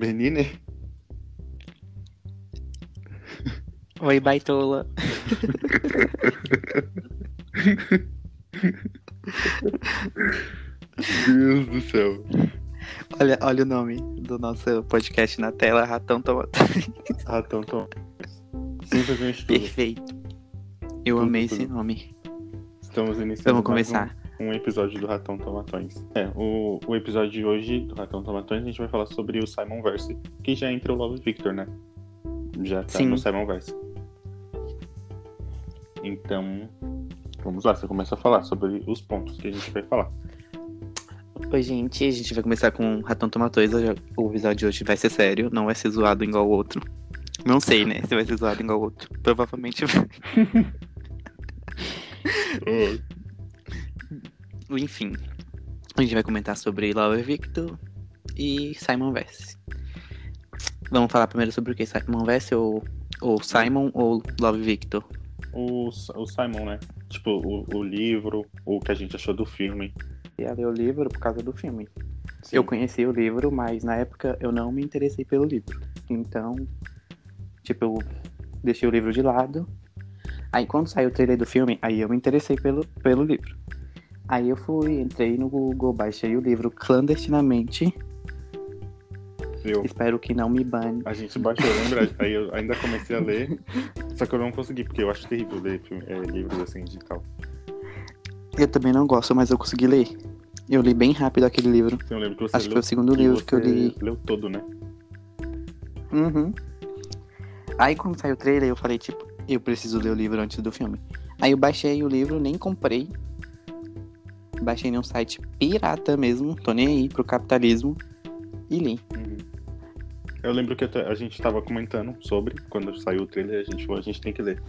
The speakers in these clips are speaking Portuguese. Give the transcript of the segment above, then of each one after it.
Menine? Oi, baitola. Deus do céu. Olha, olha o nome do nosso podcast na tela, Ratão Tomate. Ratão Tom. Simplesmente tudo. Perfeito. Eu Tudo, amei tudo. esse nome. Estamos iniciando Vamos começar. Um, episódio do Ratão Tomatões. É, o, o episódio de hoje do Ratão Tomatões a gente vai falar sobre o Simon Verse, que já entra o Love Victor, né? Já tá Sim. no Simon Verse. Então, vamos lá, você começa a falar sobre os pontos que a gente vai falar. Oi, gente. A gente vai começar com Ratão Tomatões. O episódio de hoje vai ser sério, não vai ser zoado igual o outro. Não sei, né? Se vai ser zoado igual o outro. Provavelmente vai. Enfim. A gente vai comentar sobre Love Victor e Simon Vess. Vamos falar primeiro sobre o que? Simon Vess ou, ou Simon ou Love Victor? O, o Simon, né? Tipo, o, o livro, o que a gente achou do filme. Eu ler o livro por causa do filme. Sim. Eu conheci o livro, mas na época eu não me interessei pelo livro. Então, tipo, eu deixei o livro de lado. Aí quando saiu o trailer do filme, aí eu me interessei pelo, pelo livro. Aí eu fui, entrei no Google, baixei o livro clandestinamente. Eu, Espero que não me bane. a gente baixou, lembra? Aí eu ainda comecei a ler, só que eu não consegui, porque eu acho terrível ler é, livros assim digital. Eu também não gosto, mas eu consegui ler. Eu li bem rápido aquele livro. Eu lembro que você Acho que leu, foi o segundo que livro que eu li. leu todo, né? Uhum. Aí quando saiu o trailer, eu falei, tipo, eu preciso ler o livro antes do filme. Aí eu baixei o livro, nem comprei. Baixei num site pirata mesmo, tô nem aí pro capitalismo. E li. Uhum. Eu lembro que a gente tava comentando sobre, quando saiu o trailer, a gente falou, a gente tem que ler.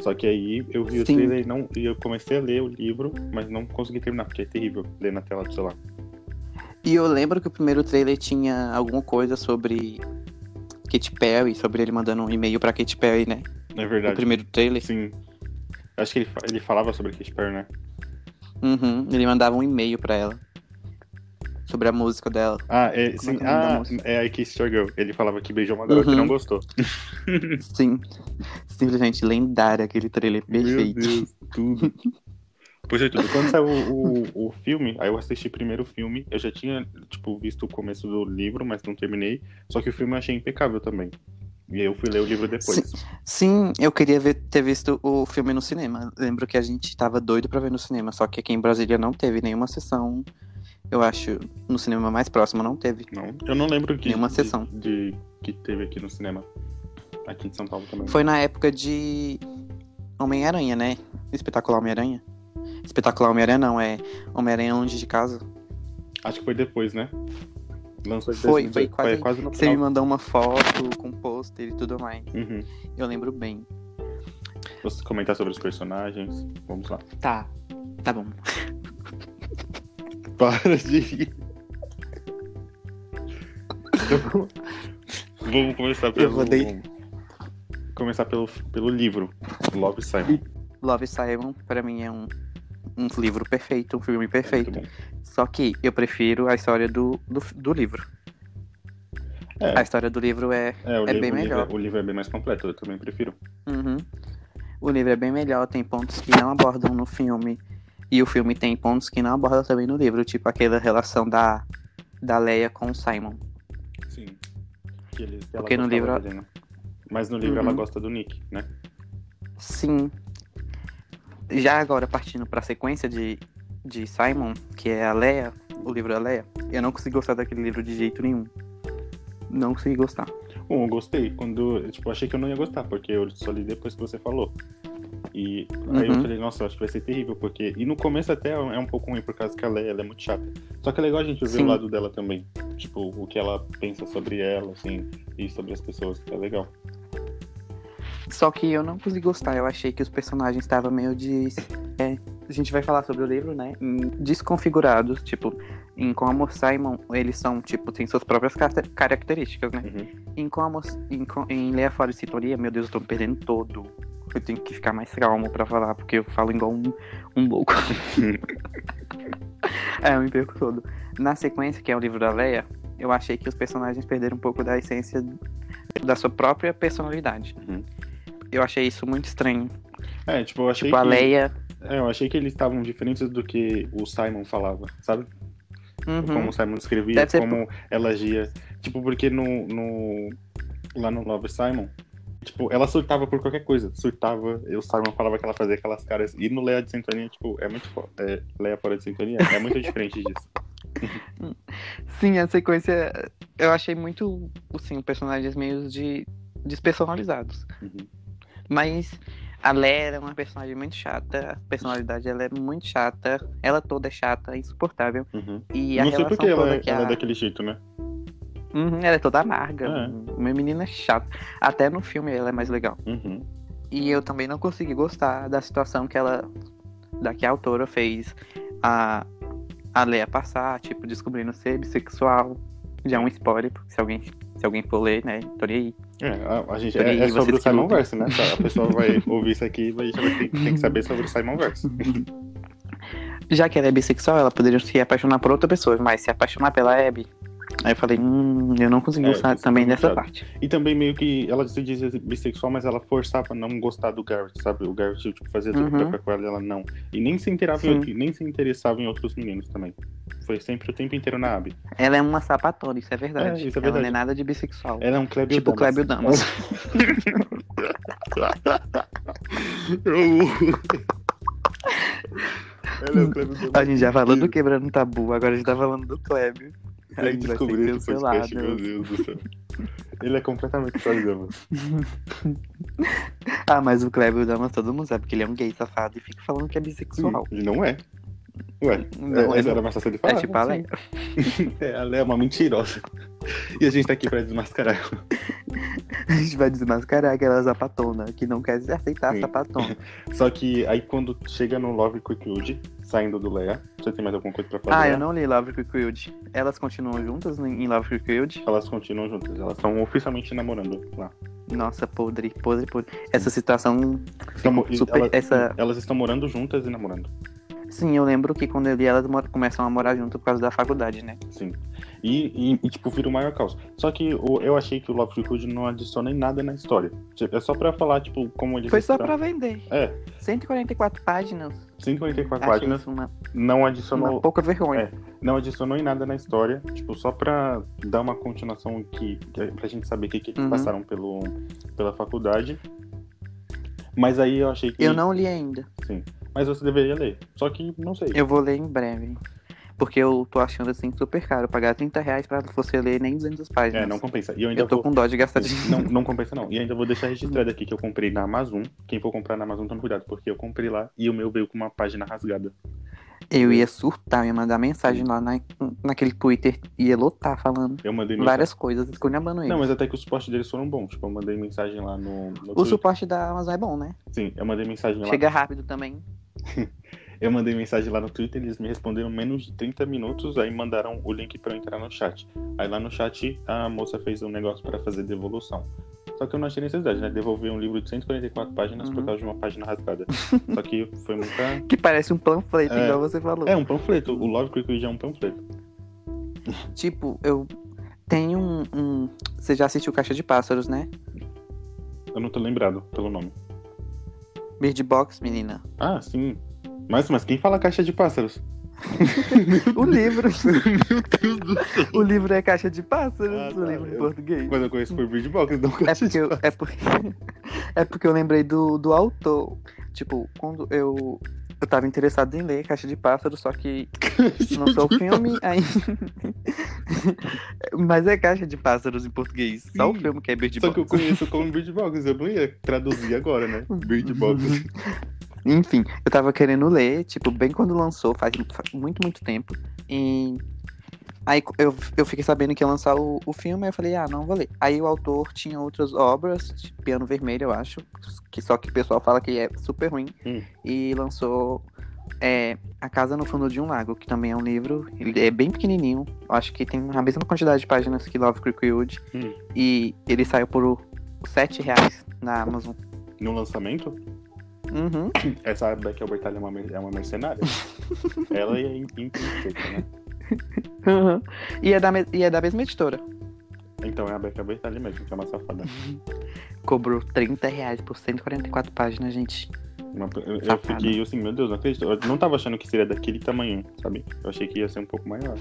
Só que aí eu vi o Sim. trailer e, não, e eu comecei a ler o livro, mas não consegui terminar, porque é terrível ler na tela do celular. E eu lembro que o primeiro trailer tinha alguma coisa sobre Katy Perry, sobre ele mandando um e-mail pra Katy Perry, né? É O verdade. primeiro trailer. Sim. Acho que ele, ele falava sobre Katy Perry, né? Uhum. Ele mandava um e-mail pra ela. Sobre a música dela. Ah, é, Como sim. é que é ah, é Kiss Your Girl. Ele falava que beijou uma garota e Uhum. não gostou. Sim. Simplesmente lendário aquele trailer perfeito. Meu Deus, tudo. Pois é, tudo. Quando saiu o, o, o filme, aí eu assisti primeiro o filme. Eu já tinha, tipo, visto o começo do livro, mas não terminei. Só que o filme eu achei impecável também. E eu fui ler o livro depois. Sim, eu queria ver- ter visto o filme no cinema. Lembro que a gente tava doido pra ver no cinema, só que aqui em Brasília não teve nenhuma sessão. Eu acho, no cinema mais próximo não teve. Não, eu não lembro que, Nenhuma de- sessão. De, que teve aqui no cinema. Aqui em São Paulo também. Foi na época de Homem-Aranha, né? Espetacular Homem-Aranha. Espetacular Homem-Aranha não, é Homem-Aranha longe de casa. Acho que foi depois, né? Lançou em Foi, 2018. foi quase- quase no Você me mandou uma foto com pôster e tudo mais. Uhum. Eu lembro bem. Você comentar sobre os personagens. Vamos lá. Tá, tá bom. Para de rir. Vamos começar pelo. Eu vou dei- Começar pelo, pelo livro. Love Simon. Love Simon, pra mim, é um, um livro perfeito, um filme perfeito. Muito bom. Só que eu prefiro a história do, do, do livro. É. A história do livro é. É, É livro, bem livro- melhor. o livro é bem mais completo, eu também prefiro. Uhum. O livro é bem melhor, tem pontos que não abordam no filme. E o filme tem pontos que não abordam também no livro, tipo aquela relação da, da Leia com o Simon. Sim. Que ele, que ela Porque no livro- dele, né? Mas no livro ela Uhum. gosta do Nick, né? Sim. Já agora, partindo pra sequência de, de Simon, que é a Leia, o livro da Leia, eu não consegui gostar daquele livro de jeito nenhum. Não consegui gostar. Bom, eu gostei. Quando. eu, Tipo, achei que eu não ia gostar, porque eu só li depois que você falou. E aí eu Uhum. falei, nossa, eu acho que vai ser terrível, porque. E no começo até é um pouco ruim, por causa que a Leia ela é muito chata. Só que é legal a gente ver Sim. o lado dela também. Tipo, o que ela pensa sobre ela, assim, e sobre as pessoas. É legal. Só que eu não consegui gostar, eu achei que os personagens estavam meio de. é, a gente vai falar sobre o livro, né? Desconfigurados, tipo, em como Simon, eles são, tipo, tem suas próprias caracter- características, né? Uhum. Em como em, em Leia Fora de Sintonia, meu Deus, eu tô me perdendo todo. Eu tenho que ficar mais calmo pra falar, porque eu falo igual um, um louco. é, eu me perco todo. Na sequência, que é o livro da Leia, eu achei que os personagens perderam um pouco da essência da sua própria personalidade. Uhum. Eu achei isso muito estranho. É, tipo, eu achei Tipo, a que. Leia. É, eu achei que eles estavam diferentes do que o Simon falava, sabe? Uhum. Como o Simon escrevia, ser como ela agia. Tipo, porque no, no. Lá no Love Simon, tipo, ela surtava por qualquer coisa. Surtava, e o Simon falava que ela fazia aquelas caras. E no Leia de Sintonia, tipo, é muito. fo- É, Leia fora de Sintonia é muito diferente disso. Sim, a sequência. Eu achei muito, assim, personagens meio de despersonalizados. Uhum. Mas a Leia é uma personagem muito chata. A personalidade dela é muito chata. Ela toda é chata, insuportável. Uhum. E a Não sei relação porque ela, toda é- que ela a... é daquele jeito, né? Uhum, ela é toda amarga. É. Uma menina chata. Até no filme ela é mais legal. Uhum. E eu também não consegui gostar da situação que ela. Da que a autora fez a, a Leia passar, tipo, descobrindo ser bissexual. Já é um spoiler, porque se alguém, se alguém for ler, né? Tô nem aí. É, a, a gente, é, é sobre o Simon. Verse, né? A pessoa vai ouvir isso aqui e vai, já vai ter, tem que saber sobre o Simon Verse. Já que ela é bissexual, ela poderia se apaixonar por outra pessoa, mas se apaixonar pela Abby. Aí eu falei, hum, eu não consegui É, gostar isso também dessa parte. E também meio que ela se dizia bissexual, mas ela forçava a não gostar do Garrett, sabe? O Garrett tipo, fazia tudo pra Uhum. ficar com ela e ela não. E nem se inteirava Sim. em, nem se interessava em outros meninos também. Foi sempre o tempo inteiro na Abby. Ela é uma sapatona, isso é verdade. É, isso é ela verdade. não é nada de bissexual. Ela é um Clébio tipo Damas. Clébio Damas. Ela é um Clébio Damas. A gente já falou do quebrando tabu, agora a gente tá falando do Clébio. A Tem gente que vai ser descobrir esse podcast, meu Deus do céu. Ele é completamente Clébio Damas. Ah, mas o Clébio Damas todo mundo sabe que ele é um gay safado e fica falando que é bissexual. E não é. Ué, Não, é, é- era mais fácil de É falar. tipo a Leia. É, a Leia é uma mentirosa. E a gente tá aqui pra desmascarar ela. A gente vai desmascarar aquela sapatona que não quer aceitar Sim. sapatona. Só que aí quando chega no Love Quickwood, saindo do Leia, você tem mais alguma coisa pra falar? Ah, eu não li Love Quickwood. Elas continuam juntas em Love Quickwood? Elas continuam juntas, elas estão oficialmente namorando lá. Nossa, podre, podre, podre. Essa situação Estão- super. elas, Essa... elas estão morando juntas e namorando. Sim, eu lembro que quando eu li elas mor- começam a morar junto por causa da faculdade, né? Sim. E, e, e, tipo, vira o maior caos. Só que o- eu achei que o Love Quickwood não adiciona em nada na história. Tipo, É só pra falar, tipo, como eles Foi só pra vender. É, 144 páginas. 144 Achei páginas, uma, não uma adicionou pouca vergonha. É. não adicionou em nada na história, tipo, só pra dar uma continuação que, que pra gente saber o que, que eles Uhum. passaram pelo, pela faculdade. Mas aí eu achei que. Eu não li ainda. Sim. Mas você deveria ler. Só que não sei. Eu vou ler em breve. Porque eu tô achando assim super caro. Pagar 30 reais pra você ler nem 200 páginas. É, não compensa. E eu ainda Eu tô vou. com dó de gastar dinheiro. Não, não compensa, não. E ainda vou deixar registrado aqui que eu comprei na Amazon. Quem for comprar na Amazon, tome cuidado, porque eu comprei lá e o meu veio com uma página rasgada. Eu ia surtar, ia mandar mensagem lá na, naquele Twitter. Ia lotar falando Eu mandei mensagem. várias coisas, esculhambando ele. Não, mas até que os suportes deles foram bons. Tipo, eu mandei mensagem lá no. no O suporte da Amazon é bom, né? Sim, eu mandei mensagem lá. Chega rápido também. Eu mandei mensagem lá no Twitter, eles me responderam menos de 30 minutos, aí mandaram o link pra eu entrar no chat. Aí lá no chat a moça fez um negócio pra fazer devolução. Só que eu não achei necessidade, né? Devolver um livro de 144 páginas por Uhum. causa de uma página rasgada. Só que foi muita. Que parece um panfleto, É. igual você falou. É um panfleto. O Love Quick é um panfleto. Tipo, eu tenho um, um- Você já assistiu Caixa de Pássaros, né? Eu não tô lembrado pelo nome. Bird Box, menina. Ah, sim. Mas, mas quem fala caixa de pássaros? O livro. Meu Deus do céu. o livro é Caixa de Pássaros, Ah, o tá. livro em Eu- português. Mas eu conheço por Bird Box, então É caixa porque, de eu, é, porque, é porque eu lembrei do, do autor. Tipo, quando eu, eu tava interessado em ler Caixa de Pássaros, só que lançou o filme, aí. Mas é Caixa de Pássaros em português. Só o Sim. filme que é Bird Só que eu Box. conheço como Bird Box, eu não ia traduzir agora, né? Bird Box. Enfim, eu tava querendo ler, tipo, bem quando lançou, faz, faz muito, muito tempo. E aí eu, eu fiquei sabendo que ia lançar o, o filme, aí eu falei, ah, não vou ler. Aí o autor tinha outras obras, tipo, Piano Vermelho, eu acho, que só que o pessoal fala que é super ruim. Hum. E lançou é, A Casa no Fundo de um Lago, que também é um livro, ele é bem pequenininho, eu acho que tem a mesma quantidade de páginas que Love Creekwood. Hum. E ele saiu por 7 reais na Amazon. No lançamento, Uhum. essa Becky Albertalli é uma, é uma mercenária. Ela é imperfeita, né? Uhum. E, é da, e é da mesma editora. Então é a Becca Bertalli mesmo, que é uma safada. Cobrou 30 reais por 144 páginas, gente. Uma- eu, eu fiquei assim, meu Deus, não acredito. Eu não tava achando que seria daquele tamanho, sabe? Eu achei que ia ser um pouco maior.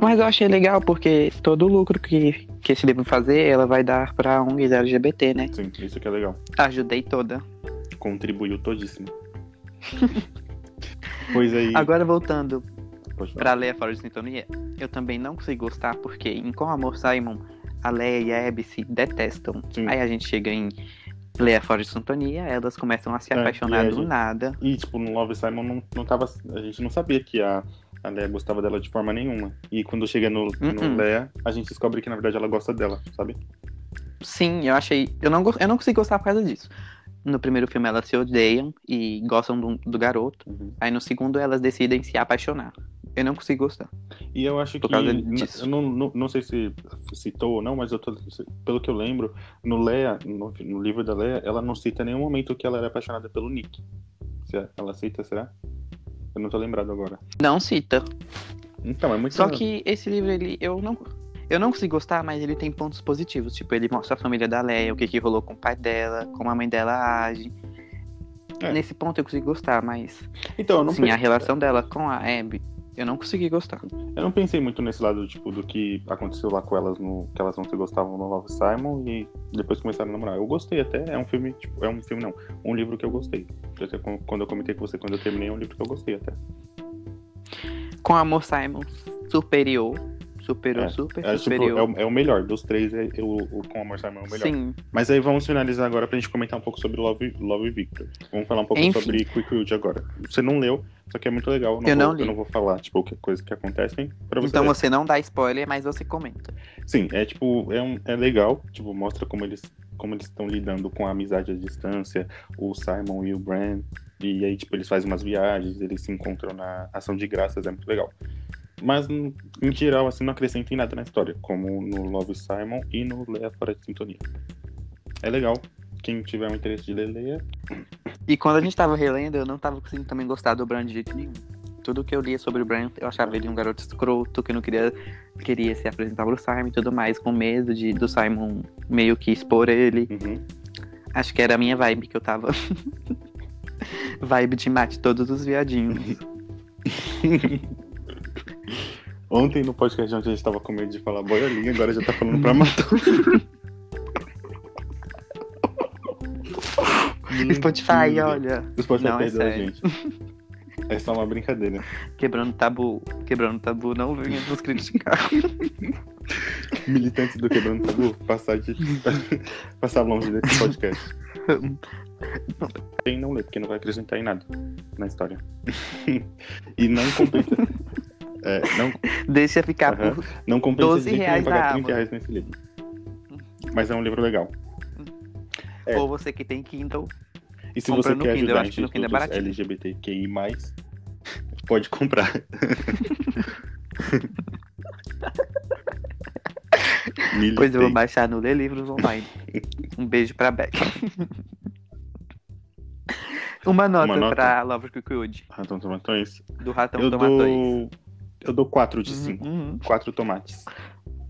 Mas eu achei legal porque todo o lucro que, que esse livro fazer, ela vai dar pra ONGs LGBT, né? Sim, isso que é legal. Ajudei toda. Contribuiu todíssimo. pois aí. Agora voltando pra Leia Fora de Sintonia, eu também não consigo gostar porque em Com Amor Simon, a Leia e a Abby se detestam. Sim. Aí a gente chega em Leia Fora de Sintonia, elas começam a se É, apaixonar do gente- nada. E, tipo, no Love Simon não, não tava. A gente não sabia que a, a Leia gostava dela de forma nenhuma. E quando chega no, no Uh-uh. Leia, a gente descobre que na verdade ela gosta dela, sabe? Sim, eu achei. Eu não, eu não consigo gostar por causa disso. No primeiro filme elas se odeiam e gostam do, do garoto. Aí no segundo elas decidem se apaixonar. Eu não consigo gostar. E eu acho Por que. causa disso. Eu não, não, não sei se citou ou não, mas eu tô, pelo que eu lembro, no Leia, no, no livro da Leia, ela não cita em nenhum momento que ela era apaixonada pelo Nick. Se ela cita, será? Eu não tô lembrado agora. Não cita. Então, é muito Só que esse livro, ele, eu não. Eu não consigo gostar, mas ele tem pontos positivos. Tipo, ele mostra a família da Leia, o que, que rolou com o pai dela, como a mãe dela age. É. Nesse ponto eu consigo gostar, mas Então, eu não, sim, pensei, a relação dela com a Abby, eu não consegui gostar. eu não pensei muito nesse lado, tipo, do que aconteceu lá com elas, no, que elas não se gostavam no Love Simon e depois começaram a namorar. Eu gostei até, é um filme, tipo, é um filme não, um livro que eu gostei. Até quando- quando eu comentei com você, quando eu terminei, é um livro que eu gostei até. Com Amor Simon superior. Superou É, super É, tipo, superior. é, o, é o melhor dos três, é, o, Com Amor Simon é o melhor. Sim. Mas aí vamos finalizar agora pra gente comentar um pouco sobre Love, Love Victor. Vamos falar um pouco Enfim. sobre Quickwood agora. Você não leu, só que é muito legal. Eu vou, não li. Eu não vou falar, tipo, que coisas que acontecem pra você Então ler. você não dá spoiler, mas você comenta. Sim, é tipo, é, um, é legal, tipo, mostra como eles como eles estão lidando com a amizade à distância, o Simon e o Bran. E aí, tipo, eles fazem umas viagens, eles se encontram na ação de graças, é muito legal. Mas, em geral, assim, não acrescenta em nada na história, como no Love Simon e no Leia Fora de Sintonia. É legal. Quem tiver um interesse de ler, leia. E quando a gente tava relendo, eu não tava conseguindo também gostar do Bran de jeito nenhum. Tudo que eu lia sobre o Bran, eu achava ele um garoto escroto, que não queria, queria se apresentar pro Simon e tudo mais, com medo de, do Simon meio que expor ele. Uhum. Acho que era a minha vibe que eu tava. vibe de mate todos os viadinhos. Ontem no podcast onde a gente tava com medo de falar boiolinha, agora já tá falando pra matar. Spotify, olha. O Spotify Não, é perdeu a sério. gente. É só uma brincadeira. Quebrando tabu. Quebrando tabu, não venha nos criticar. Militantes do Quebrando Tabu, passar, de... passar longe desse podcast. Quem não lê, porque não vai acrescentar em nada na história. e não compensa. É, não, Deixa ficar Aham. por. não compensa 12 de jeito nenhum reais pagar na 30 Amazon. reais nesse livro. Mas é um livro legal. É. Ou você que tem Kindle. E se você no quer Kindle, eu ajudar acho que no Kindle é institutos baratinho. LGBTQI+, pode comprar. Pois eu vou baixar no Lê Livros Online. Um beijo pra Beck. Uma nota, Uma nota? pra Love Cookwood, Ratão Tomatões. do Ratão Eu Tomatões. dou... Eu dou 4 de 5. Uhum, uhum. 4 tomates.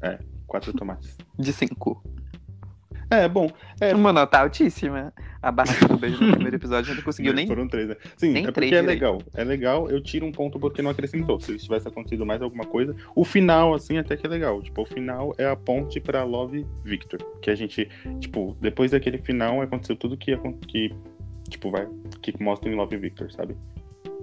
É, 4 tomates. De 5. É, bom. É, Uma nota altíssima. A barraca do beijo no primeiro episódio não conseguiu nem. Foram três, né? Sim, nem é três porque é legal. É legal, eu tiro um ponto porque não acrescentou. Se tivesse acontecido mais alguma coisa. O final, assim, até que é legal. Tipo, o final é a ponte pra Love Victor. Que a gente, tipo, depois daquele final aconteceu tudo que, que tipo, vai. Que mostra em Love Victor, sabe?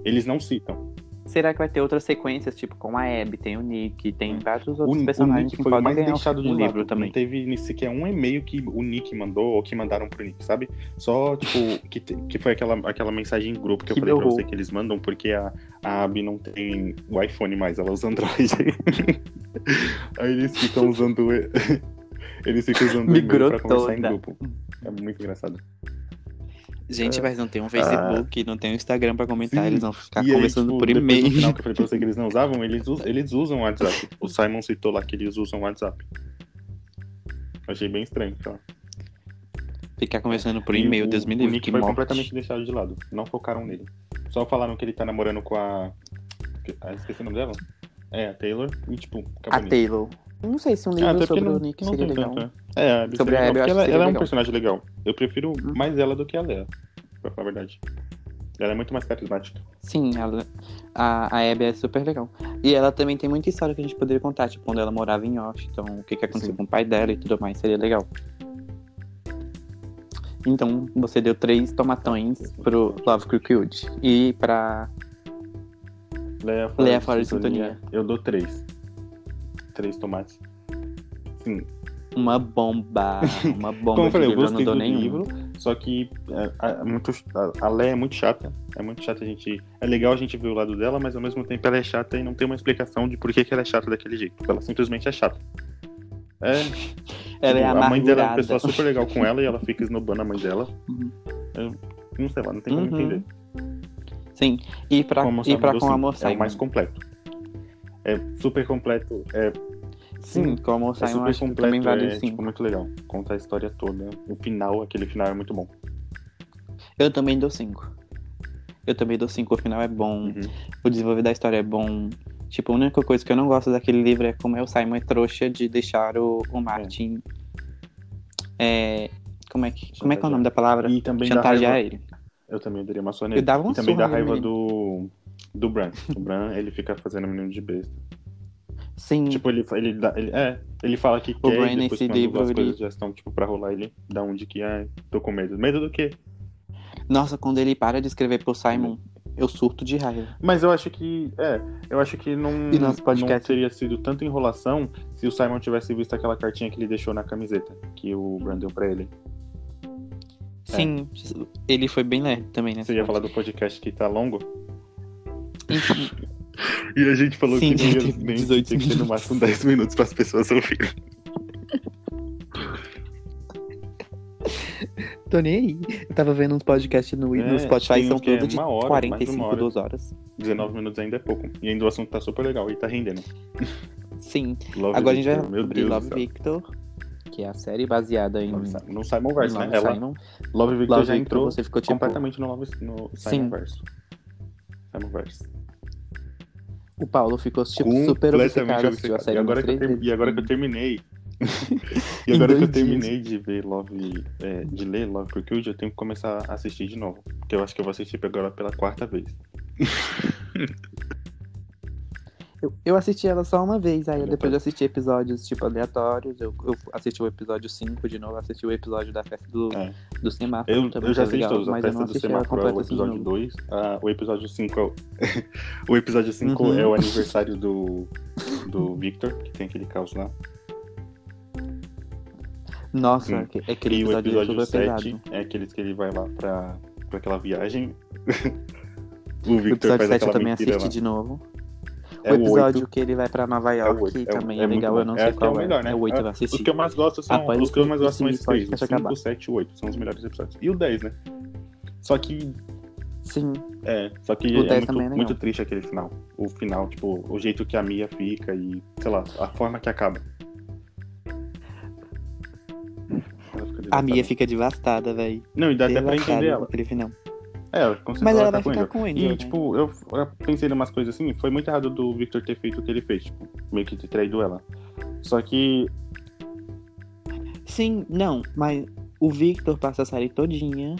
Eles não citam. Será que vai ter outras sequências, tipo com a Abby, tem o Nick, tem vários O, outros o personagens Nick que foi o podem mais ganhar deixado de um lado. livro também. Não teve nem sequer um e-mail que o Nick mandou ou que mandaram pro Nick, sabe? Só, tipo, que, que foi aquela, aquela mensagem em grupo que eu Que falei pra você que eles mandam, porque a, a Abby não tem o iPhone mais, ela usa Android. Aí eles ficam usando. Eles ficam usando o Migrou pra conversar em grupo. É muito engraçado. Gente, É. mas não tem um Facebook, não tem um Instagram pra comentar, Sim. eles vão ficar E aí, conversando tipo, por e-mail. No final que eu falei pra você que eles não usavam, eles, us- eles usam o WhatsApp. O Simon citou lá que eles usam o WhatsApp. Achei bem estranho, então. Ficar conversando por e-mail, o- Deus me O livre, Nick que foi morte. completamente deixado de lado. Não focaram nele. Só falaram que ele tá namorando com a. Ah, esqueci o nome dela. É, a Taylor e, tipo, A acabou nisso. Taylor. Não sei se um livro Ah, até porque sobre não- o Nick seria legal. tanto, é. É, a Sobre a Abby, ela, seria ela é um legal. personagem legal. Eu prefiro Hum. mais ela do que a Lea, pra falar a verdade. Ela é muito mais carismática. Sim, ela, a, a Abby é super legal. E ela também tem muita história que a gente poderia contar, tipo, quando ela morava em Washington, o que, que aconteceu Sim. com o pai dela e tudo mais, seria legal. Então, você deu três tomatões pro Love Cricket e pra Leia fora, Leia fora de sintonia. Eu dou três. Três tomates. Sim. uma bomba. Uma bomba. Como eu falei, eu gostei não dou do nenhum. livro, só que é, é muito, a, Leia é muito chata. É muito chata a gente. É legal a gente ver o lado dela, mas ao mesmo tempo ela é chata e não tem uma explicação de por que, que ela é chata daquele jeito. Ela simplesmente é chata. É, Ela é tipo, a mãe dela é uma amargurada. pessoa super legal com ela e ela fica esnobando a mãe dela. Uhum. Eu não sei lá, não tem como Uhum. entender. Sim. E pra, Como e pra com Amor É Simon. o mais completo. É super completo. É, Sim, com Amor é Simon super acho que completo. também vale é sim. tipo, muito legal. Conta a história toda. O final, aquele final é muito bom. Eu também dou cinco. Eu também dou cinco. O final é bom. Uhum. O desenvolver da história é bom. Tipo, a única coisa que eu não gosto daquele livro é como é o Simon é trouxa de deixar o, o Martin. É. Como é que, como é, que é o nome da palavra? E também Chantagear ele. Eu também daria uma só Eu dava uma E também surra dá raiva do. Do Bran. O Bran, ele fica fazendo menino de besta. Sim. Tipo, ele, ele, dá, ele, é, ele fala que O quer Bran e depois quando livro, as ele- coisas já estão, tipo, pra rolar, ele dá um de que, ai, tô com medo. Medo do quê? Nossa, quando ele para de escrever pro Simon, eu surto de raiva. Mas eu acho que, é, eu acho que não, E não teria sido tanta enrolação se o Simon tivesse visto aquela cartinha que ele deixou na camiseta, que o Bran deu pra ele. Sim, ele foi bem leve também, né? Você ia falar do podcast que tá longo? Enfim, E a gente falou Sim, que não ia teve nem 18 tinha que ter no máximo 10 minutos para as pessoas ouvirem. tô nem aí. Eu tava vendo uns podcasts no, É, no Spotify, são é todos de hora, mais 45, uma hora. 2 horas. 19 minutos ainda é pouco. E ainda o assunto tá super legal e tá rendendo. Sim. Love Agora a gente vai Victor, meu Deus Love do céu. Victor, que é a série baseada em. No Simon Verse, né? Love Ela, Simon. Love Victor Love já entrou você ficou tipo... completamente no, Love, no Sim. Simon Verse. Simon Verse. O Paulo ficou tipo, super obcecado, assistiu a obcecado. série E agora, que eu ter- e agora que eu terminei. e agora que eu terminei de ver Love. é, de ler Love Cookie, eu tenho que começar a assistir de novo. Porque eu acho que eu vou assistir agora pela quarta vez. Eu, eu assisti ela só uma vez, aí Depois- eu assisti episódios, tipo, aleatórios. Eu, eu assisti o episódio 5 de novo, assisti o episódio da festa do, É. do semáforo. Eu, eu já é assisti legal, todos. A festa do semáforo é o assim episódio novo. 2. ah, o episódio 5 é o. o episódio 5 Uhum. é o aniversário do, do Victor, que tem aquele caos lá. Nossa, aque- aquele E o episódio, é episódio super 7 pesado. é aqueles que ele vai lá pra, pra aquela viagem. o O Victor episódio faz 7 eu também assisti lá. de novo. É o episódio 8. que ele vai pra Nova É o York é o- também é é, legal, eu não É, sei que é qual o melhor, né? É o 8 eu Os assisti. que eu mais gosto são. Após os que eu mais gosto são esse esses três. O podcast 5, acabar. o 7 e o 8. São os melhores episódios. E o 10, né? Só que. Sim, É, só que O é 10 muito, é muito triste aquele final. O final, tipo, o jeito que a Mia fica e, sei lá, a forma que acaba. A Mia devastada. fica devastada, velho. Não, e dá até pra Devastada entender ela. aquele final. É, ela conseguiu Mas ela tá vai com ficar com o Angel, E, né? tipo, eu, eu pensei em umas coisas assim, foi muito errado do Victor ter feito o que ele fez, tipo, meio que ter traído ela. Só que, Sim, não, mas o Victor passa a série todinha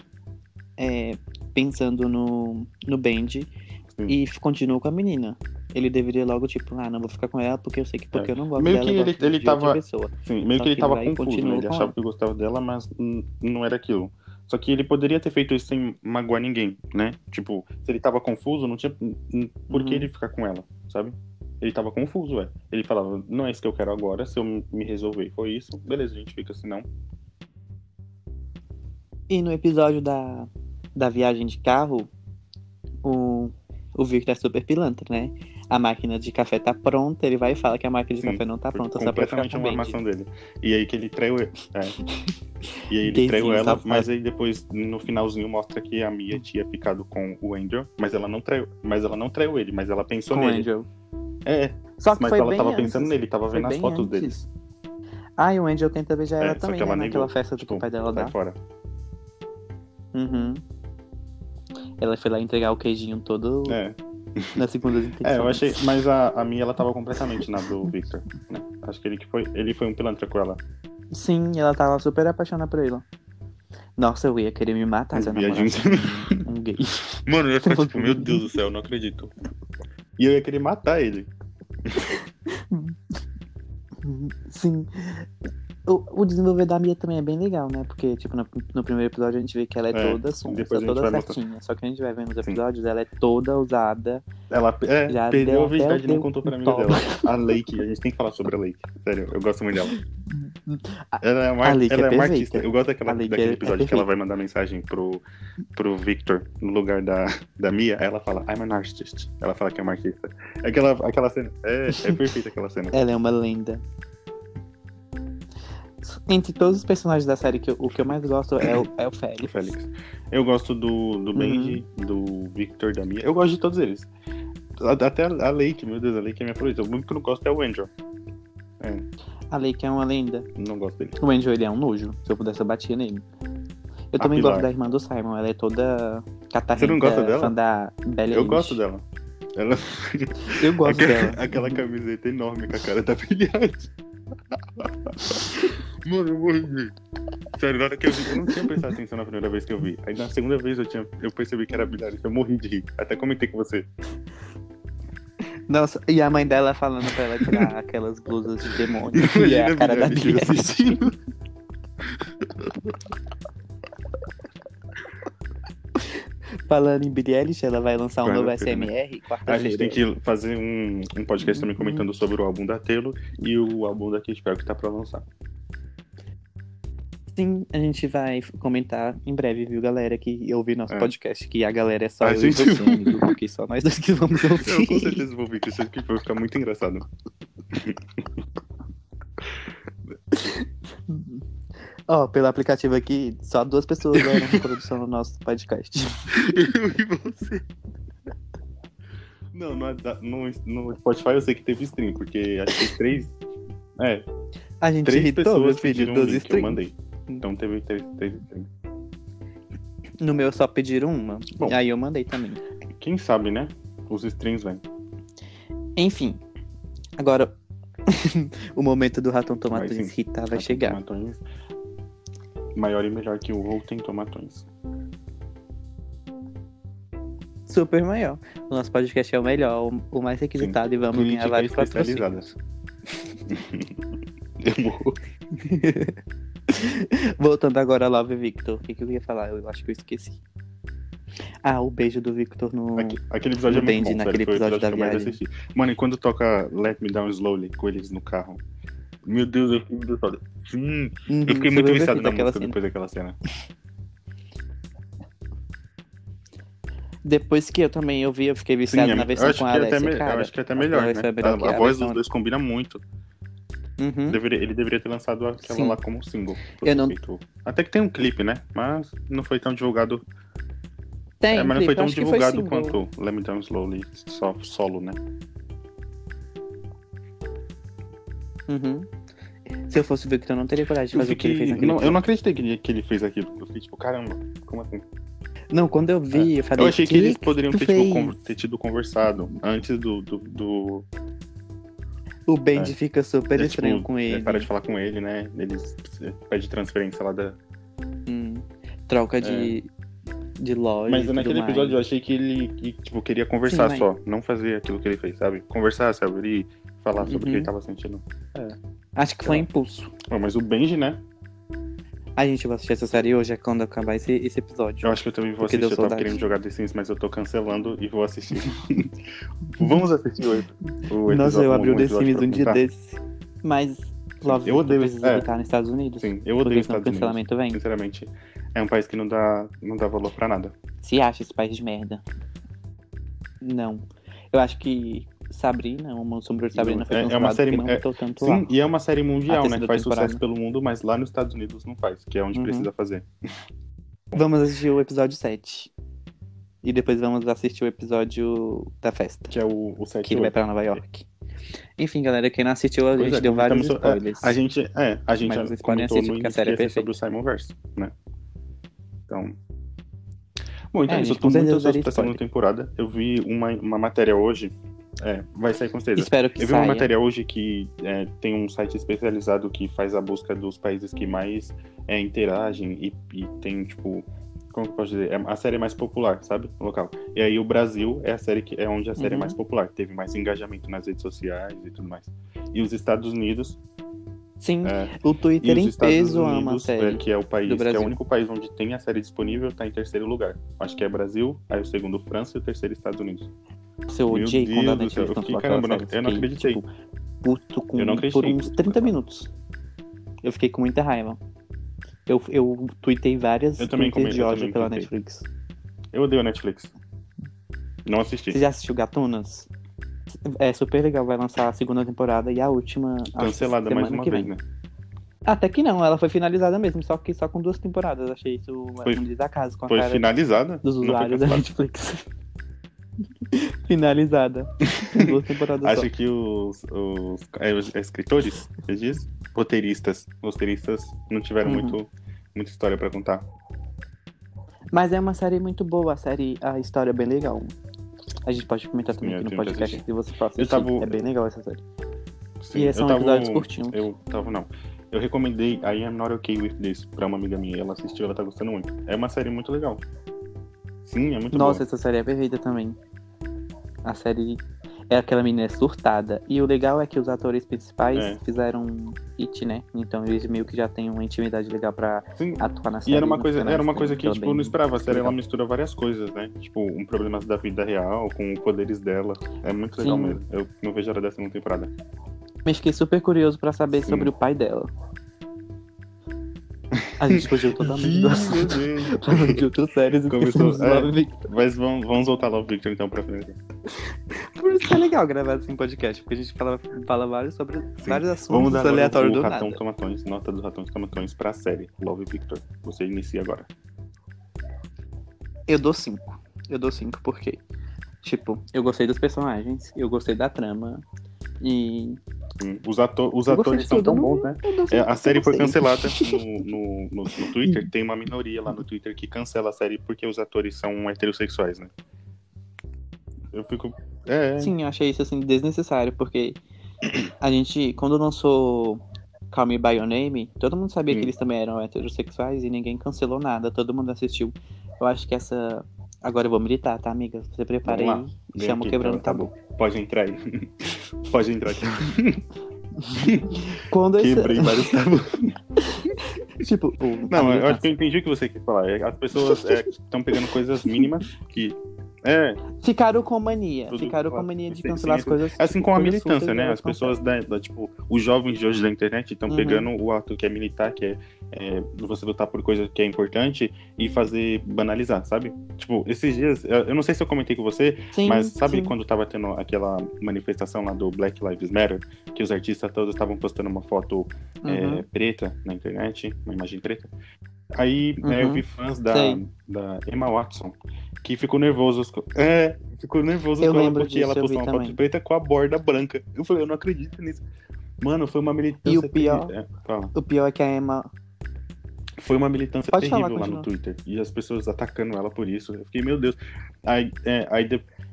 é, pensando no, no Benji e continua com a menina. Ele deveria logo, tipo, ah, não vou ficar com ela porque eu sei que porque eu não gosto Meio dela, que eu ele- ele tava- pessoa. assim, meio Só que ele que tava confuso, né? Ele com achava ela. que gostava dela, mas não era aquilo. Só que ele poderia ter feito isso sem magoar ninguém, né? Tipo, se ele tava confuso, não tinha por que Uhum. ele ficar com ela, sabe? Ele tava confuso, ué. Ele falava, não é isso que eu quero agora, se eu me resolver foi isso, beleza, a gente fica assim, não. E no episódio da, da viagem de carro, o, o Victor é super pilantra, né? A máquina de café tá pronta, ele vai e fala que a máquina de Sim, café não tá pronta só pra ficar com uma armação dele. E aí que ele traiu ele. É. E aí ele Gayzinho, traiu ela, safado. mas aí depois, no finalzinho, mostra que a Mia tinha ficado com o Angel, mas ela não traiu, mas ela não traiu ele, mas ela pensou Com o nele. Angel. É, Só que mas foi ela bem tava antes. pensando nele, tava Foi vendo as fotos antes. deles. Ah, e o Angel tenta beijar É, ela só também, ela né? Naquela negou. festa do Tipo, que o pai dela sai dá. fora. Uhum. Ela foi lá entregar o queijinho todo É. nas segundas intenções. É, eu achei. Mas a, a minha, ela tava completamente na do Victor. Né? Acho que ele que foi. Ele foi um pilantra com ela. Sim, ela tava super apaixonada por ele. Nossa, eu ia querer me matar se eu Um um gay. Mano, eu ia ficar tipo, meu Deus do céu, não acredito. E eu ia querer matar ele. Sim. O, o desenvolver da Mia também é bem legal, né? Porque, tipo, no, no primeiro episódio a gente vê que ela é, É, toda sonsa, a gente toda vai mostrar. certinha. Só que a gente vai vendo nos Sim. episódios, ela é toda usada. Ela é, Já perdeu deu a verdade e não contou pra toma. dela. A Lake, a gente tem que falar sobre a Lake. Sério, eu gosto muito dela. Ela é uma, A Lake ela é é uma artista. Eu gosto daquela, A daquele é- é episódio que ela vai mandar mensagem pro, pro Victor no lugar da, da Mia. Aí ela fala, I'm an artist. Ela fala que é uma artista. Aquela, aquela cena. É, é perfeita aquela cena. Ela é uma lenda. Entre todos os personagens da série, que eu- o que eu mais gosto é o, é o Félix. Félix. Eu gosto do, do Benji, do Victor, da Mia. Eu gosto de todos eles. Até a, a Lake, meu Deus, a Lake é minha favorita. O único que eu não gosto é o Andrew. É, A Lake é uma lenda. não gosto dele. O Angel, ele é um nojo. Se eu pudesse, eu batia nele. Eu A também Pilar. gosto da irmã do Simon. Ela é toda catarrenta, Você não gosta dela? fã da Eu Eilish. gosto dela. Ela... Eu gosto aquela, dela. aquela camiseta enorme com a cara da brilhante. Mano, eu morri. de rir. Sério, na hora que eu vi, eu não tinha prestado atenção na primeira vez que eu vi. Aí na segunda vez eu, tinha, eu percebi que era brilhante. Eu morri de rir. Até comentei com você. Nossa, e a mãe dela falando pra ela tirar aquelas blusas de demônio. e é Imagina a cara da Billie assistindo. Falando em Billie Eilish, ela vai lançar um novo Quarta-feira? SMR A quarta-feira. gente tem que fazer um, um podcast também comentando sobre o álbum da Telo e o álbum da Katy Perry que tá pra lançar. Sim, a gente vai comentar em breve, viu, galera, que ouvir nosso É. podcast, que a galera é só A eu gente- e você, porque só nós dois que vamos ouvir. Eu com certeza vou ver que isso aqui vai ficar muito engraçado. Ó, pelo aplicativo aqui, só duas pessoas deram reprodução no nosso podcast. Eu e você. Não, no, no, no Spotify eu sei que teve stream, porque acho que três. É, A gente três irritou pessoas meus pedidos um dos link que eu streams. mandei. Então teve três, três. No meu só pediram uma. Bom. Aí eu mandei também. Quem sabe, né? Os streams vêm. Enfim. Agora, o momento do Ratão Tomatões sim. irritar vai chegar. Tomatões. Maior e melhor que o Rotten Tomatões. Super maior. O nosso podcast é o melhor, o- mais requisitado e vamos ganhar Crítica vários patrocínios. eu morro. Voltando agora a Love Victor. O que, que eu ia falar? Eu acho que eu esqueci. Ah, o beijo do Victor no. Aque- Aquele episódio é No muito Bendy, bom, naquele episódio episódio da viagem. Mano, e quando toca Let Me Down Slowly com eles no carro. Meu Deus, eu fiquei muito foda. Sim, Uhum, eu fiquei muito viciado na música cena. depois daquela cena. Depois que eu também eu vi, eu fiquei viciado Sim, na versão com a é Alessia, me- eu acho que é até melhor, né? é A, a voz dos dois combina muito. Uhum. Deveria- ele deveria ter lançado aquela Sim. lá como single. Eu não- Até que tem um clipe, né? Mas não foi tão divulgado. Tem, é, mas não clipe, foi tão que divulgado single. quanto Let Me Down Slowly só, solo, né? Uhum. Se eu fosse o Victor, eu não teria coragem de fazer o que ele fiquei... fez naquele não, eu não acreditei que ele, que ele fez aquilo. Eu fiquei tipo, caramba, como assim? Não, quando eu vi, eu falei. Eu achei que, eles poderiam ter, tipo, ter tido conversado antes do. do, do O Benji É. fica super é, estranho tipo, com é, ele. Para de falar com ele, né? Eles é, pede transferência lá da. Hum, troca de, de loja. É. Mas e naquele mais. episódio eu achei que ele que, tipo, queria conversar Sim, mas- só, não fazer aquilo que ele fez, sabe? Conversar, se abrir, falar sobre o que Uhum. ele tava sentindo. Acho que foi impulso. Mas o Benji, né? A gente vai assistir essa série hoje, é quando acabar esse, esse episódio. Eu acho que eu também vou assistir. Eu tava saudade. querendo jogar The Sims, mas eu tô cancelando e vou assistir. Vamos assistir hoje. O Nossa, eu episódio- abri o The episódio Sims um dia desse. Mas Love Eu odeio precisa é. nos Estados Unidos. Sim, eu odeio os Estados Unidos. cancelamento vem. Sinceramente, é um país que não dá, não dá valor pra nada. Se acha esse país de merda. Não. Eu acho que Sabrina, o Sombrio de Sabrina foi É- é uma série- não é- tanto lá. Sim, e é uma série mundial, A né? Que faz temporada. sucesso pelo mundo, mas lá nos Estados Unidos não faz, que é onde Uhum. precisa fazer. Vamos assistir o episódio 7. E depois vamos assistir o episódio da festa. Que é o, o 7 Que ele vai pra Nova York. Enfim, galera, quem não assistiu, a Pois gente é, deu vários so- spoilers. A gente, é, a gente Mas já comentou assistir, no a série é ser sobre o Simon Verse, né? Então. Bom, então É, é, isso, tô muito ansioso pra segunda temporada. Eu vi uma, uma matéria hoje. É, vai sair com certeza. Espero que Eu vi uma saia. matéria hoje que é, tem um site especializado que faz a busca dos países que mais é, interagem e, e tem, tipo, como que eu posso dizer? É a série mais popular, sabe? No local. E aí o Brasil é a série que é onde a série é Uhum. mais popular, teve mais engajamento nas redes sociais e tudo mais. E os Estados Unidos, Sim, é, o Twitter em Estados peso ama a Unidos, série. é, que é o país, que é o único país onde tem a série disponível, tá em terceiro lugar. Acho que é Brasil, aí o segundo França e o terceiro Estados Unidos. Eu Meu odiei quando a Netflix eu caramba, aquela não- série. eu não acreditei. tipo, puto com, Eu não acreditei. por uns 30 minutos. Eu fiquei com muita raiva. Eu, eu tuitei várias Eu também tweets de comentei, eu ódio pela tuitei. Netflix. Eu odeio a Netflix. Não assisti. Você já assistiu Gatunas? É super legal, vai lançar a segunda temporada e a última. Cancelada mais uma vez, vem. né? Até que não, ela foi finalizada mesmo, só que só com duas temporadas. Achei isso Foi- um desacaso com a Foi finalizada? dos usuários da. Netflix. finalizada. Duas temporadas só. Acho que os, os, é, os escritores, você diz? Roteiristas. Roteiristas não tiveram Uhum. muito, muita história pra contar. Mas é uma série muito boa, a série, a história é bem legal. A gente pode comentar Sim, também aqui no podcast se você for assistir. tava- É bem legal essa série. Sim, E eu são tava- episódios curtinhos. Eu tava, não. Eu recomendei I Am Not Okay With This pra uma amiga minha. Ela assistiu, ela tá gostando muito. É uma série muito legal. Sim, é muito Nossa, boa. essa série é perfeita também. A série é aquela menina surtada. E o legal é que os atores principais É. fizeram it, né? Então eles meio que já têm uma intimidade legal pra Sim. atuar na série. E era uma não coisa, fica era uma nada coisa que, tipo, não esperava. A série, ela mistura várias coisas, né? Tipo, um problema da vida real com poderes dela. É muito legal Sim. mesmo. Eu não vejo a hora da segunda temporada. Mas fiquei super curioso pra saber Sim. sobre o pai dela. A gente fugiu totalmente Sim, do assunto. De outras séries e Começou- é. Love Victor. Mas vamos, vamos voltar lá ao Victor então pra frente. Por isso que é legal gravar assim podcast, porque a gente fala, fala vários sobre vários assuntos Vamos dar aleatórios do Ratão nada. Tomatões, nota do Ratão Tomatões pra série Love Victor. Você inicia agora. Eu dou 5. Eu dou 5 porque, tipo, eu gostei dos personagens, eu gostei da trama e. Os, ato os atores são tão bons, né? É, a série foi cancelada no, no, no, no Twitter. Tem uma minoria lá no Twitter que cancela a série porque os atores são heterossexuais, né? Eu fico. É, Sim, eu achei isso assim desnecessário, porque a gente, quando lançou Call Me By Your Name, todo mundo sabia Sim. que eles também eram heterossexuais e ninguém cancelou nada, todo mundo assistiu. Eu acho que essa. Agora eu vou militar, tá, amiga? Você prepara aí e chama o quebrando tá tabu. Pode entrar aí. Pode entrar aqui. Quando esse- Quebrei vários tabus. Tipo, o- Não, eu acho que eu entendi o que você quer falar. É, As pessoas estão pegando coisas mínimas que. É, Ficaram com mania. Tudo Ficaram com mania de cancelar sim, as coisas. assim com a militância, né? As pessoas da, da, tipo, os jovens de hoje da internet estão Uhum. pegando o ato que é militar, que é, é você lutar por coisa que é importante e fazer banalizar, sabe? Tipo, esses dias, eu não sei se eu comentei com você, Sim, mas sabe sim. quando tava tendo aquela manifestação lá do Black Lives Matter, que os artistas todos estavam postando uma foto é, Uhum. preta na internet, uma imagem preta. Aí né, eu Uhum. vi fãs da, Sei. da Emma Watson que ficou nervoso. É, ficou nervoso Eu com ela disso, ela postou uma foto preta com a borda branca. Eu falei, eu não acredito nisso. Mano, foi uma militância. E o pior-. É. O pior é que a Emma. Foi uma militância Pode terrível falar, lá no. Twitter. E as pessoas atacando ela por isso. Eu fiquei, meu Deus. Aí, é, aí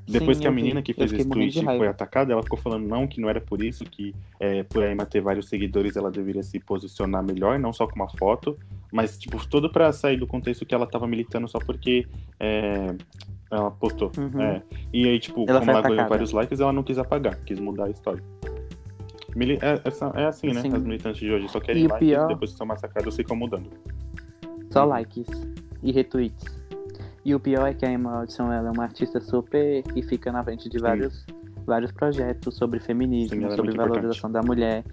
depois Sim, que a eu vi. menina que fez esse tweet foi atacada, ela ficou falando não, que não era por isso, que é, por a Emma ter vários seguidores, ela deveria se posicionar melhor, não só com uma foto, mas, tipo, tudo pra sair do contexto que ela tava militando só porque é, ela postou. Uhum. É. E aí, tipo, Ela como ela ganhou atacada. vários likes, ela não quis apagar, quis mudar a história. Mili- É, essa- é assim, né? Sim. As militantes de hoje só querem E likes, pior- depois que são massacradas, ficam mudando. Só likes e retweets. E o pior é que a Emma Watson ela é uma artista super e fica na frente de vários, vários projetos sobre feminismo, Sim, é sobre valorização da mulher.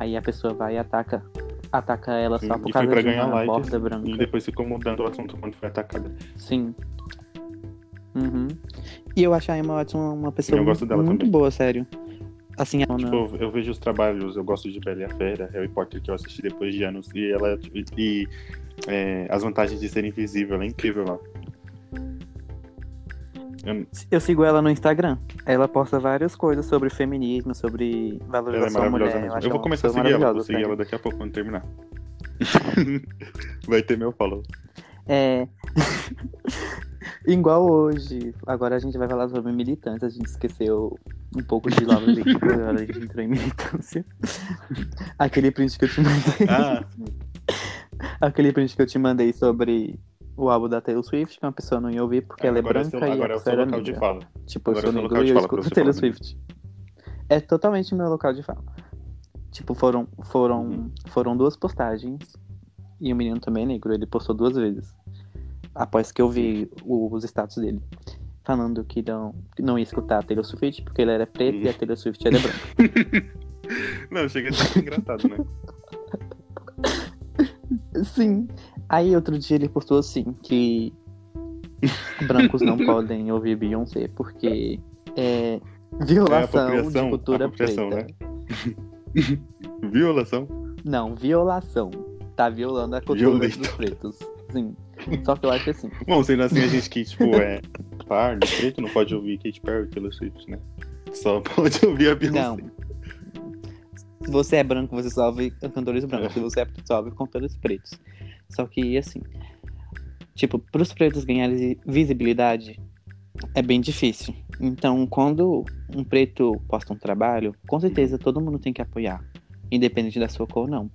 Aí a pessoa vai e ataca, ataca ela Sim, só por e causa de uma likes borda branca. e depois ficou mudando o assunto quando foi atacada. Sim. Uhum. E eu acho a Emma Watson uma pessoa Eu gosto muito, dela muito também. boa, sério. Assim, Tipo, eu, eu vejo os trabalhos, eu gosto de Bela e a Fera, Harry Potter, que eu assisti depois de anos, e ela e, e, é, as vantagens de ser invisível, ela é incrível lá. Eu- eu sigo ela no Instagram. Ela posta várias coisas sobre feminismo, sobre ela é valorização da maravilhosa mulher. mesmo. acho Eu vou ela começar a seguir ela, vou seguir ela daqui a pouco quando terminar. Vai ter meu follow. É. Igual hoje. Agora a gente vai falar sobre militância. A gente esqueceu um pouco de League, agora a gente entrou em militância. Aquele print que eu te mandei. Ah, Aquele print que eu te mandei sobre o álbum da Taylor Swift, que uma pessoa não ia ouvir porque ela é agora é branca e agora é o seu local de fala. Tipo, eu Agora sou é seu negro de e eu escuto Taylor. Swift. É totalmente meu local de fala. Tipo, foram, foram, Uhum. foram duas postagens e o menino também é negro, ele postou duas vezes. Após que eu vi o- os status dele. Falando que não, que não ia escutar a Taylor Swift porque ele era preto e a Taylor Swift era branca. Não, chega a ser engraçado, né? Sim. Aí outro dia ele postou assim que brancos não podem ouvir Beyoncé porque é violação de apropriação, cultura preta. né? Violação. Não, violação. Tá violando a cultura Violento. dos pretos. Sim. Só que eu acho assim. Bom, sendo assim, a gente que, tipo, é pardo, preto, não pode ouvir Katy Perry, Taylor Swift, né? Só pode ouvir a Beyoncé. Não. Se você é branco, você só ouve cantores brancos. Se você é preto, só ouve cantores pretos. Só que, assim, tipo, pros pretos ganharem visibilidade, é bem difícil. Então, quando um preto posta um trabalho, com certeza todo mundo tem que apoiar. Independente da sua cor ou não.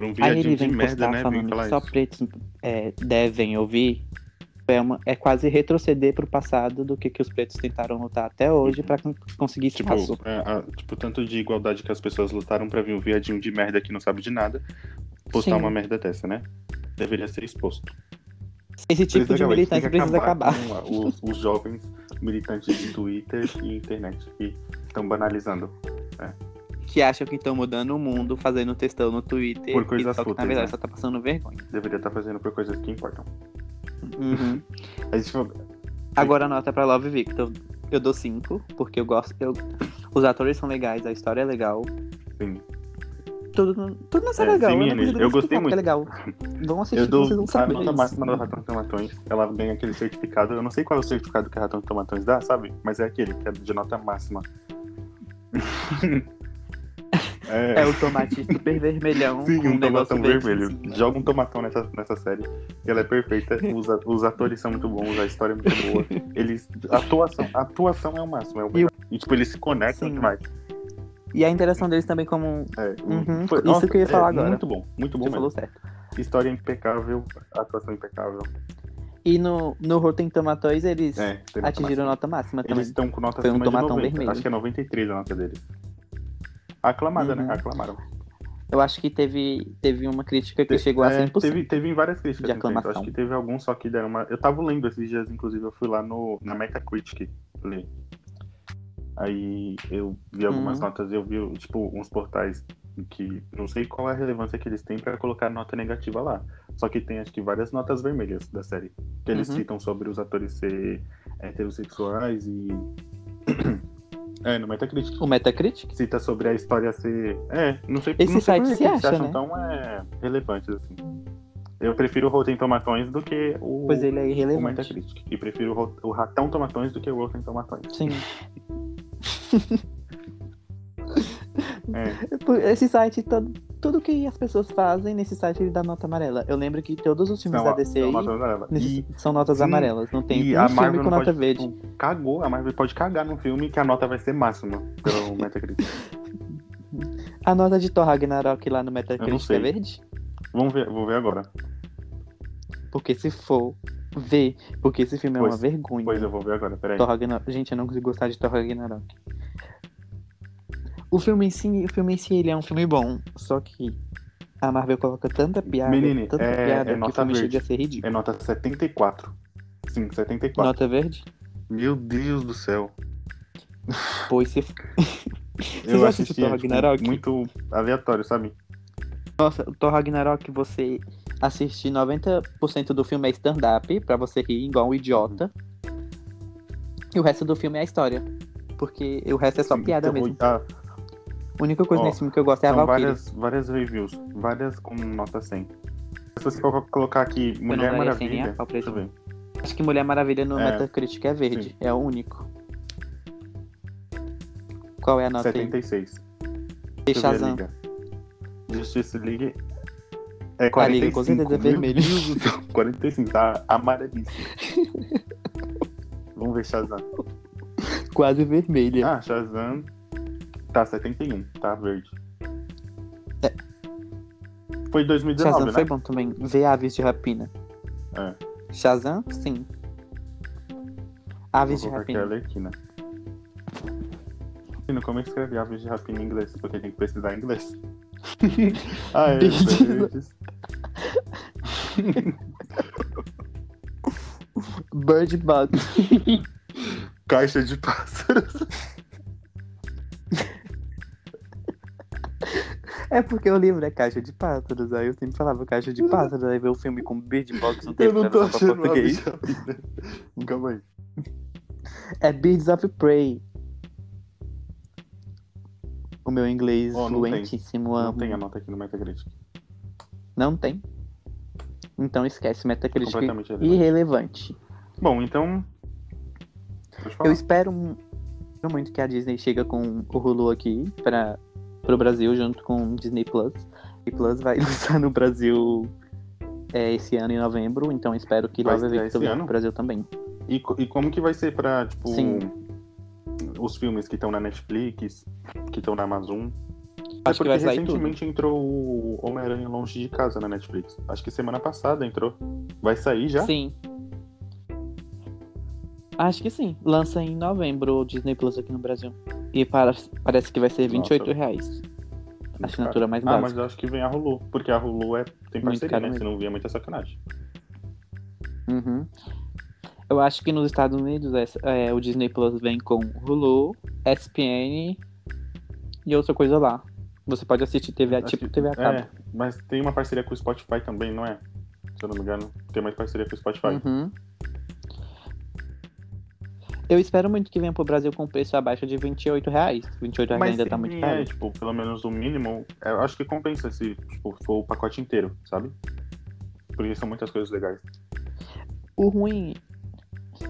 Um Aí ele vem merda, postar né? Vem falando que só isso. pretos é, devem ouvir. É, uma- é quase retroceder pro passado do que, que os pretos tentaram lutar até hoje pra con- conseguir Tipo, espaço. é, a- tipo, tanto de igualdade que as pessoas lutaram pra vir um viadinho de merda que não sabe de nada postar Sim. uma merda dessa, né? Deveria ser exposto. Esse tipo Precisa de que precisa acabar. Os, os jovens militantes de Twitter e internet que estão banalizando. Que acham que estão mudando o mundo fazendo textão no Twitter. Por coisas e só que na fúteis, verdade né? só tá passando vergonha. Deveria estar fazendo por coisas que importam. Uhum. A gente falou- Agora a nota pra Love Victor. Eu dou 5, porque eu gosto. Eu... Os atores são legais, a história é legal. Sim. Tudo, tudo nessa é É, legal. sim, eu eu gostei explicar porque é legal. Vão assistir, Eu dou vocês vão a saber. nota isso. máxima do Ratão Tomatões. Ela ganha aquele certificado. Eu não sei qual é o certificado que a Ratão Tomatões dá, sabe? Mas é aquele, que é de nota máxima. é, É o tomate super vermelhão sim, um um tomatão vermelho. Joga um tomatão nessa, nessa série. Ela é perfeita. Os, os atores são muito bons, a história é muito boa. Eles. A atuação, atuação é o máximo. É o E. E, tipo, eles se conectam Sim. demais. E a interação deles também como. É, Uhum, foi- isso que eu ia falar agora. Muito bom, muito bom Você mesmo. falou certo. História impecável, atuação impecável. E no, no Rotten Tomatoes eles É, atingiram máxima. nota máxima também. Eles estão com nota Foi um acima de tomatão 90. vermelho. Acho que é 93 a nota deles. Aclamada, Uhum. né? Aclamaram. Eu acho que teve, teve uma crítica que Te- chegou a é, 100%. Teve, teve várias críticas. de assim, eu aclamação. acho que teve alguns só que deram uma. Eu tava lendo esses dias, inclusive, eu fui lá no, na Metacritic ler. Aí eu vi algumas Uhum. notas, eu vi, tipo, uns portais que não sei qual é a relevância que eles têm pra colocar nota negativa lá. Só que tem, acho que, várias notas vermelhas da série. Que eles Uhum. citam sobre os atores ser heterossexuais e. é, no Metacritic. O Metacritic? Cita sobre a história ser. É, não sei Esse não sei site por que se que acha, acham né? tão é, relevantes assim. Eu prefiro o Rotten Tomatões do que o, Pois ele é o irrelevante. Metacritic. E prefiro o, o Ratão Tomatões do que o Rotten Tomatões. Sim. É, Esse site, todo, tudo que as pessoas fazem nesse site ele dá nota amarela. Eu lembro que todos os filmes são, da DC são aí nesses- E, são notas sim, amarelas. Não tem e um filme com nota pode, verde. tipo, cagou, a Marvel pode cagar no filme que a nota vai ser máxima pelo Metacritic. A nota de Thor Ragnarok lá no Metacritic é verde? Vamos ver, vou ver agora. Porque se for, vê. Porque esse filme é Pois- uma vergonha. Pois eu vou ver agora, peraí. Thor Ragnarok. Gente, eu não consigo gostar de Thor Ragnarok. O filme em si, o filme em si ele é um filme bom, só que a Marvel coloca tanta piada, Menine, tanta é- piada é que o nota filme verde. chega a ser ridículo. É nota 74. Sim, 74. Nota verde? Meu Deus do céu. Pois se Eu assisti é, Thor tipo, Ragnarok? muito aleatório, sabe? Nossa, o Thor Ragnarok, você assistir 90% do filme é stand-up, pra você rir igual um idiota. E o resto do filme é a história. Porque o resto é só Sim, piada então, mesmo. ah, A única coisa ó, nesse filme que eu gosto é a Valkyrie. várias, várias reviews, várias com nota 100. Se você colo- colocar aqui Mulher daria 100 nem a Maravilha, deixa eu ver. Acho que Mulher Maravilha no É, Metacritic é verde. sim. É o único. Qual é a nota aí? 76. E a Shazam. Justice League é A 45. Liga com certeza é vermelho. Deus do céu, 45, tá amarelíssimo. Vamos ver Shazam. Quase vermelha. Ah, Shazam. Tá, 71. Tá verde. Foi 2019, Shazam né? foi bom também. Ver Aves de Rapina. É. Shazam, sim. Aves de Vou colocar aqui Rapina. Arlequina. Como é que escreve aves de rapina em inglês? Porque tem que pesquisar em inglês. ah, é. Bird Bug. Caixa de pássaros. É porque o livro é Caixa de Pássaros. Aí eu sempre falava Caixa de Pássaros. Aí ver o filme com Bird Box não teve Eu não tô tradução pra achando aves português. rapina. Calma aí. É Birds of Prey. O meu inglês Oh, não tem. fluentíssimo Não tem a nota aqui no Metacritic. Não tem? Então esquece, Metacritic Completamente irrelevante. irrelevante. Bom, então. Eu espero mu- muito que a Disney chega com o Hulu aqui para pro Brasil junto com Disney Plus. E Plus vai lançar no Brasil é, esse ano em novembro, então espero que Vai Victor venha ano? pro Brasil também. E, e como que vai ser pra, tipo, Sim. os filmes que estão na Netflix, que estão na Amazon? Acho é que vai sair recentemente entrou o Homem-Aranha Longe de Casa na Netflix. Acho que semana passada entrou. Vai sair já? Sim. Acho que sim. Lança em novembro o Disney Plus aqui no Brasil. E para- parece que vai ser 28 reais. A assinatura mais Ah, básica. mas eu acho que vem a Hulu, porque a Hulu é, tem parceria, né? Se não vier, é muita sacanagem. Uhum. Eu acho que nos Estados Unidos essa- é, o Disney Plus vem com Hulu, SPN e outra coisa lá. Você pode assistir TV, Acho tipo que- TV a cabo. É, mas tem uma parceria com o Spotify também, não é? Se eu não me engano, tem mais parceria com o Spotify. Uhum. Eu espero muito que venha pro Brasil com preço abaixo de 28 reais. 28 reais Mas ainda tá muito caro. tipo, pelo menos o mínimo, eu acho que compensa se tipo, for o pacote inteiro, sabe? Porque são muitas coisas legais. O ruim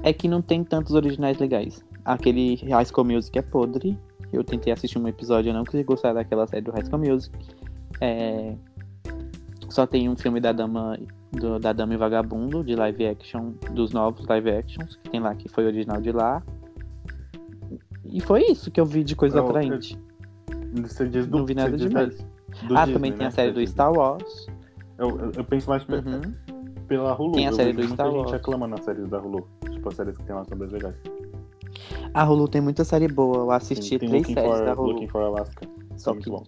é que não tem tantos originais legais. Aquele High School Music é podre. Eu tentei assistir um episódio e não consegui gostar daquela série do High School Music. É, Só tem um filme da Dama, do- da Dama e Vagabundo, de live action, dos novos live actions, que tem lá, que foi original de lá. E foi isso que eu vi de coisa Eu- atraente. Você diz do, Não vi nada demais. da- do ah, Disney, também tem né? a série do. Star Wars. Eu, eu, eu penso mais pe- Uhum. pela Hulu. Tem a série do muita Star gente Wars. reclamando nas séries da Hulu. Tipo, as séries que tem lá são bem legais. A Hulu tem muita série boa. Eu assisti tem três Looking séries for, da Hulu. Looking for Alaska. Só muito que bom.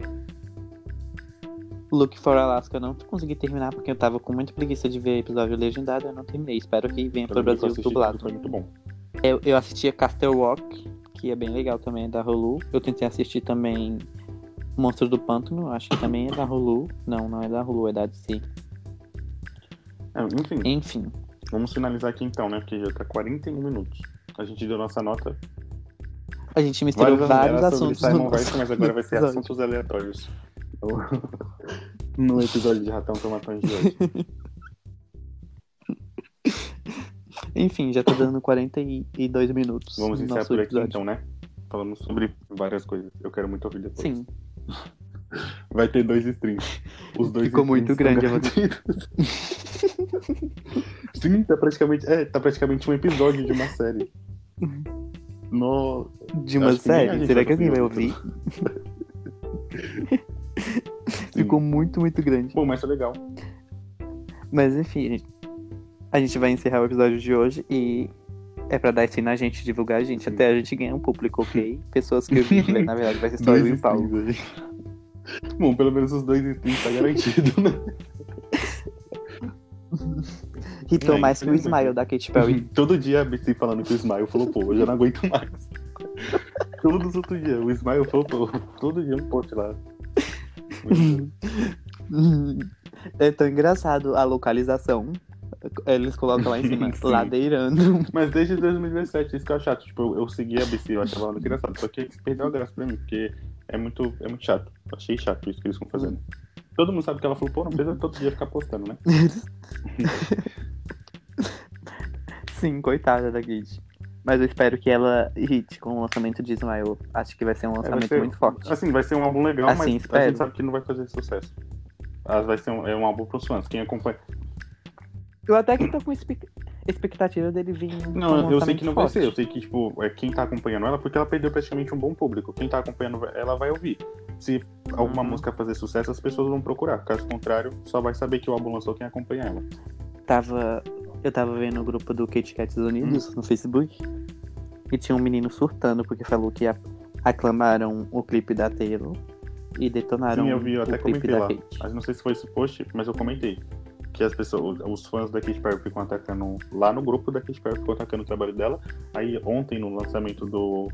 Look for Alaska eu não consegui terminar porque eu tava com muita preguiça de ver episódio legendado eu não terminei. Espero que venha menos eu Brasil dublado. Foi muito bom. Eu, eu assisti a Castle Rock, que é bem legal também, é da Hulu. Eu tentei assistir também Monstro do Pântano, acho que também é da Hulu. Não, não é da Hulu, é da DC. É, enfim, Enfim, vamos finalizar aqui então, né? Porque já tá 41 minutos. A gente deu nossa nota. a gente misturou vários sobre assuntos. Simon no Weiss, mas agora vai ser assuntos aleatórios. no episódio de Ratão Tomatões de hoje. Enfim, já tá dando 42 minutos. Vamos encerrar por aqui episódio. então, né? Falamos sobre várias coisas. Eu quero muito ouvir depois. Sim, Vai ter dois streams. Os dois Ficou muito grande, garantidos. Sim, tá praticamente, é, tá praticamente um episódio de uma série. No... de uma Acho que a série. gente Será vai que alguém vai conseguir Ficou muito, muito grande. Bom, mas é legal. Mas enfim, a gente vai encerrar o episódio de hoje e é pra dar esse na gente, divulgar a gente, Sim. até a gente ganhar um público, ok? Pessoas que eu vi, né? na verdade vai ser só eu e o Paulo. aí. Bom, pelo menos os dois streams tá garantido, né? Hitou É, mais que o. Smile da Katy Perry. Todo dia a BC falando que o Smile falou, pô, eu não aguento mais. Todos os outros dias, o Smile falou, pô, todo dia um post lá. é tão engraçado a localização. Eles colocam lá em cima, ladeirando. Mas desde 2017, isso que eu chato. Tipo, eu, eu segui a BC, eu achava ela engraçado. Só que perdeu a graça pra mim, porque é muito, é muito chato. Eu achei chato isso que eles estão fazendo. Todo mundo sabe que ela falou, pô, não precisa todo dia ficar postando, né? Sim, coitada da Katy. Mas eu espero que ela hit com o lançamento de Smile. Acho que vai ser um É, vai lançamento ser- muito forte. Assim, vai ser um álbum legal, Assim, mas a espero. gente sabe que não vai fazer sucesso. Ah, Vai ser um, é um álbum pros fãs. Quem acompanha. Eu até que tô com expect- expectativa dele vir. Não, um eu sei que não vai forte. ser. Eu sei que, tipo, é quem tá acompanhando ela, porque ela perdeu praticamente um bom público. Quem tá acompanhando ela vai ouvir. Se alguma Uhum. música fazer sucesso, as pessoas vão procurar. Caso contrário, só vai saber que o álbum lançou quem acompanha ela. Tava, eu tava vendo o grupo do Kit Kats Hum. Unidos no Facebook e tinha um menino surtando porque falou que aclamaram o clipe da Taylor e detonaram Sim, eu vi, eu o até clipe comentei da lá. Kate. Mas não sei se foi esse post, mas eu comentei. Que as pessoas, os fãs da Katy Perry ficam atacando. Lá no grupo da Katy Perry ficou atacando o trabalho dela. Aí ontem no lançamento do.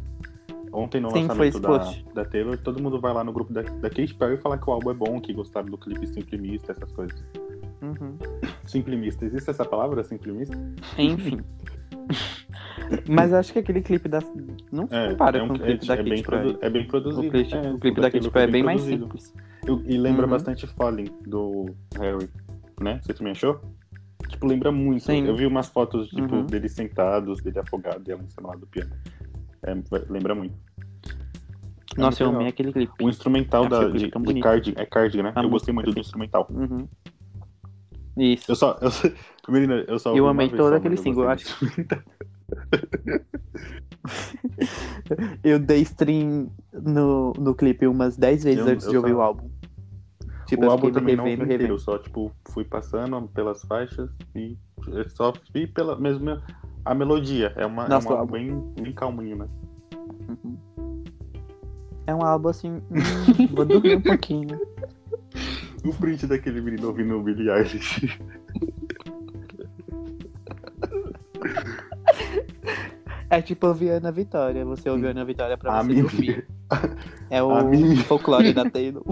Ontem no Sim, lançamento da, post. da Taylor, todo mundo vai lá no grupo da, da Katy Perry falar que o álbum é bom, que gostaram do clipe Simplimista, essas coisas. Uhum. Simplimista, existe essa palavra, Simplimista? Enfim. Mas acho que aquele clipe da. Não se É, compara é, um, com o clipe é, da é bem Katy Perry. produ- é bem produzido. O clipe, é, o clipe da Perry é bem mais simples. Eu- e lembra Uhum. bastante Falling do Harry, né? Você também achou? Tipo, lembra muito. Sim. Eu vi umas fotos, tipo, Uhum. deles sentados, dele afogado e ela em cima lá do piano. É, lembra muito. É Nossa, eu muito amei legal. aquele clipe. O instrumental da, de, de. Cardigan, é Cardigan, né? A eu música gostei muito do instrumental. Uhum. Isso. Eu só, eu, menina, eu só Eu amei todo aquele single, eu acho. Eu dei stream no, no clipe umas 10 vezes Eu- antes eu de ouvir só- o álbum. Tipo, o álbum também não revendo, ouvi inteiro, eu só, tipo, fui passando pelas faixas e só vi pela mesma a melodia. É, uma, Nossa, é um álbum bem, bem calminho, né? Uhum. É um álbum assim. hum, vou dormir um pouquinho. O print daquele menino ouvindo o Billie Eilish. É tipo ouvir Ana Vitória. Você ouviu Ana Vitória pra A você Mimi. dormir. É o folclore da Taylor.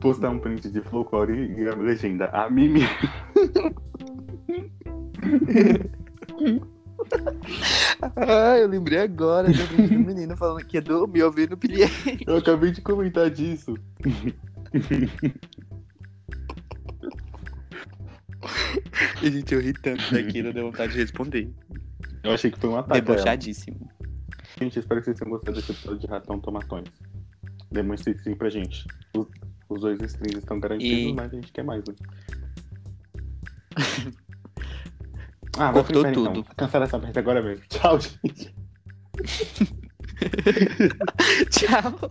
Postar um print de folclore e a legenda. A Mimi. ah, eu lembrei agora do vídeo do menino falando que ia dormir ouvindo Billie Eu acabei de comentar disso. E gente, eu ri tanto daquilo, deu vontade de responder. Eu achei que foi um ataque. Debochadíssimo. Gente, espero que vocês tenham gostado desse episódio de Ratão Tomatões. Demonstre sim pra gente. Os, os dois streams estão garantidos, E- mas a gente quer mais, né? ah, vai Cortou tudo. Então. Cancela essa merda agora mesmo. Tchau, gente. Tchau.